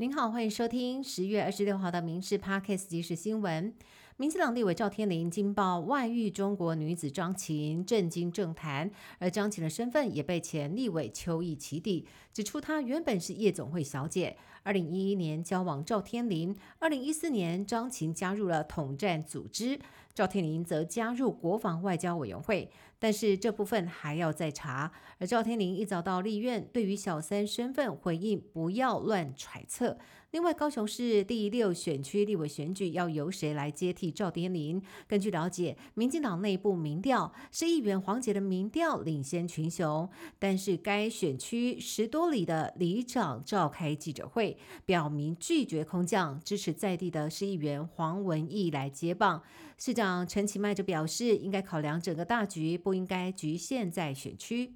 您好，欢迎收听十月二十六号的《民事 Parkes》即时新闻。民进党立委赵天麟惊爆外遇中国女子张琴，震惊政坛。而张琴的身份也被前立委邱毅起底，指出她原本是夜总会小姐，二零一一年交往赵天麟，二零一四年张琴加入了统战组织，赵天麟则加入国防外交委员会。但是这部分还要再查。而赵天麟一早到立院，对于小三身份回应不要乱揣测。另外，高雄市第六选区立委选举要由谁来接替赵天麟？根据了解，民进党内部民调是议员黄杰的民调领先群雄，但是该选区十多里的里长召开记者会，表明拒绝空降，支持在地的市议员黄文义来接棒。市长陈其迈则表示，应该考量整个大局，不应该局限在选区。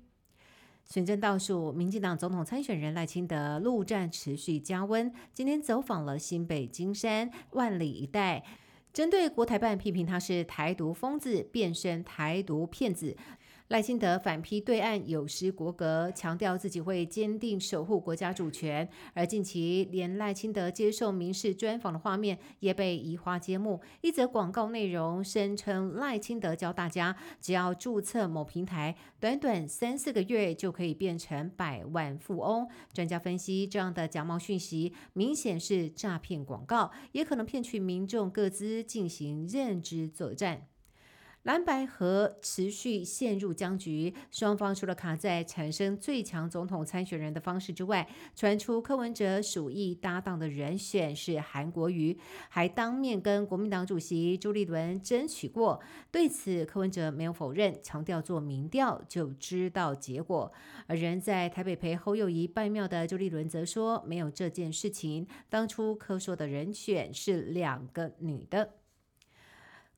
选战倒数，民进党总统参选人赖清德陆战持续加温，今天走访了新北金山、万里一带，针对国台办批评他是台独疯子、变身台独骗子。赖清德反批对岸有失国格，强调自己会坚定守护国家主权。而近期连赖清德接受民事专访的画面也被移花接木，一则广告内容声称赖清德教大家，只要注册某平台，短短三四个月就可以变成百万富翁。专家分析，这样的假冒讯息明显是诈骗广告，也可能骗取民众各资进行认知作战。蓝白河持续陷入僵局，双方除了卡在产生最强总统参选人的方式之外，传出柯文哲鼠疫搭档的人选是韩国瑜，还当面跟国民党主席朱立伦争取过。对此，柯文哲没有否认，强调做民调就知道结果。而人在台北陪侯友谊拜庙的朱立伦则说，没有这件事情，当初柯说的人选是两个女的。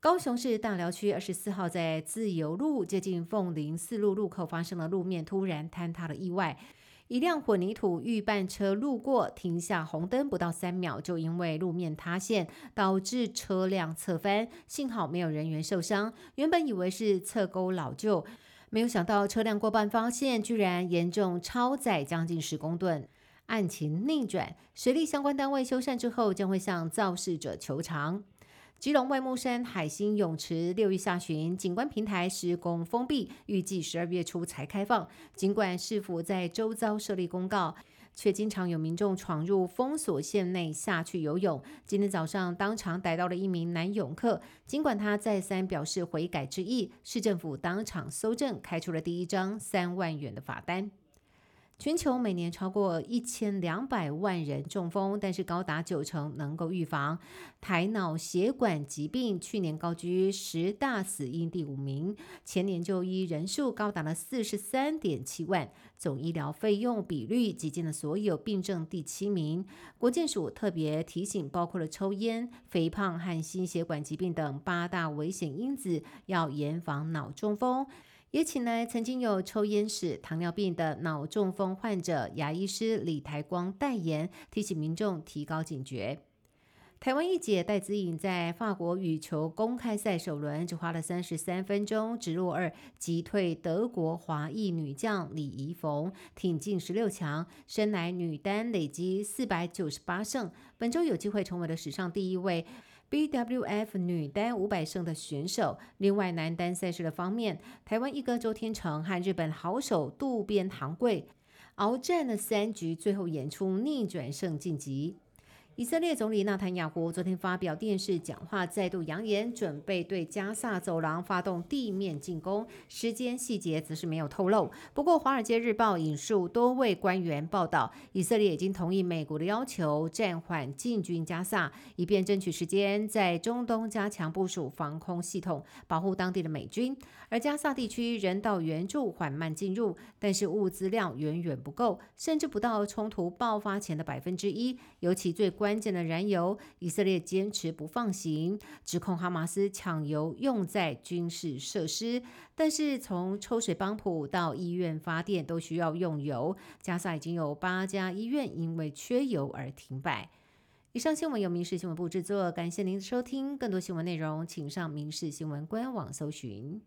高雄市大寮区二十四号在自由路接近凤林四路路口发生了路面突然坍塌的意外，一辆混凝土预拌车路过，停下红灯不到三秒，就因为路面塌陷导致车辆侧翻，幸好没有人员受伤。原本以为是侧沟老旧，没有想到车辆过半发现居然严重超载将近十公吨，案情逆转，水利相关单位修缮之后将会向肇事者求偿。基隆外木山海星泳池六月下旬景观平台施工封闭，预计十二月初才开放。尽管市府在周遭设立公告，却经常有民众闯入封锁线内下去游泳。今天早上当场逮到了一名男泳客，尽管他再三表示悔改之意，市政府当场搜证，开出了第一张三万元的罚单。全球每年超过一千两百万人中风，但是高达九成能够预防。台脑血管疾病去年高居十大死因第五名，前年就医人数高达了四十三点七万，总医疗费用比率挤进了所有病症第七名。国健署特别提醒，包括了抽烟、肥胖和心血管疾病等八大危险因子，要严防脑中风。也请来曾经有抽烟史、糖尿病的脑中风患者牙医师李台光代言，提醒民众提高警觉。台湾一姐戴资颖在法国羽球公开赛首轮只花了三十三分钟，直落二击退德国华裔女将李怡逢，挺进十六强，生来女单累积四百九十八胜，本周有机会成为了史上第一位。BWF 女单五百胜的选手。另外，男单赛事的方面，台湾一哥周天成和日本好手渡边航贵鏖战了三局，最后演出逆转胜晋级。以色列总理纳坦雅胡昨天发表电视讲话，再度扬言准备对加萨走廊发动地面进攻，时间细节则是没有透露。不过，《华尔街日报》引述多位官员报道，以色列已经同意美国的要求，暂缓进军加萨，以便争取时间在中东加强部署防空系统，保护当地的美军。而加萨地区人道援助缓慢进入，但是物资量远远不够，甚至不到冲突爆发前的百分之一。尤其最关。关键的燃油，以色列坚持不放行，指控哈马斯抢油用在军事设施。但是从抽水帮浦到医院发电都需要用油。加沙已经有八家医院因为缺油而停摆。以上新闻由民事新闻部制作，感谢您的收听。更多新闻内容，请上民事新闻官网搜寻。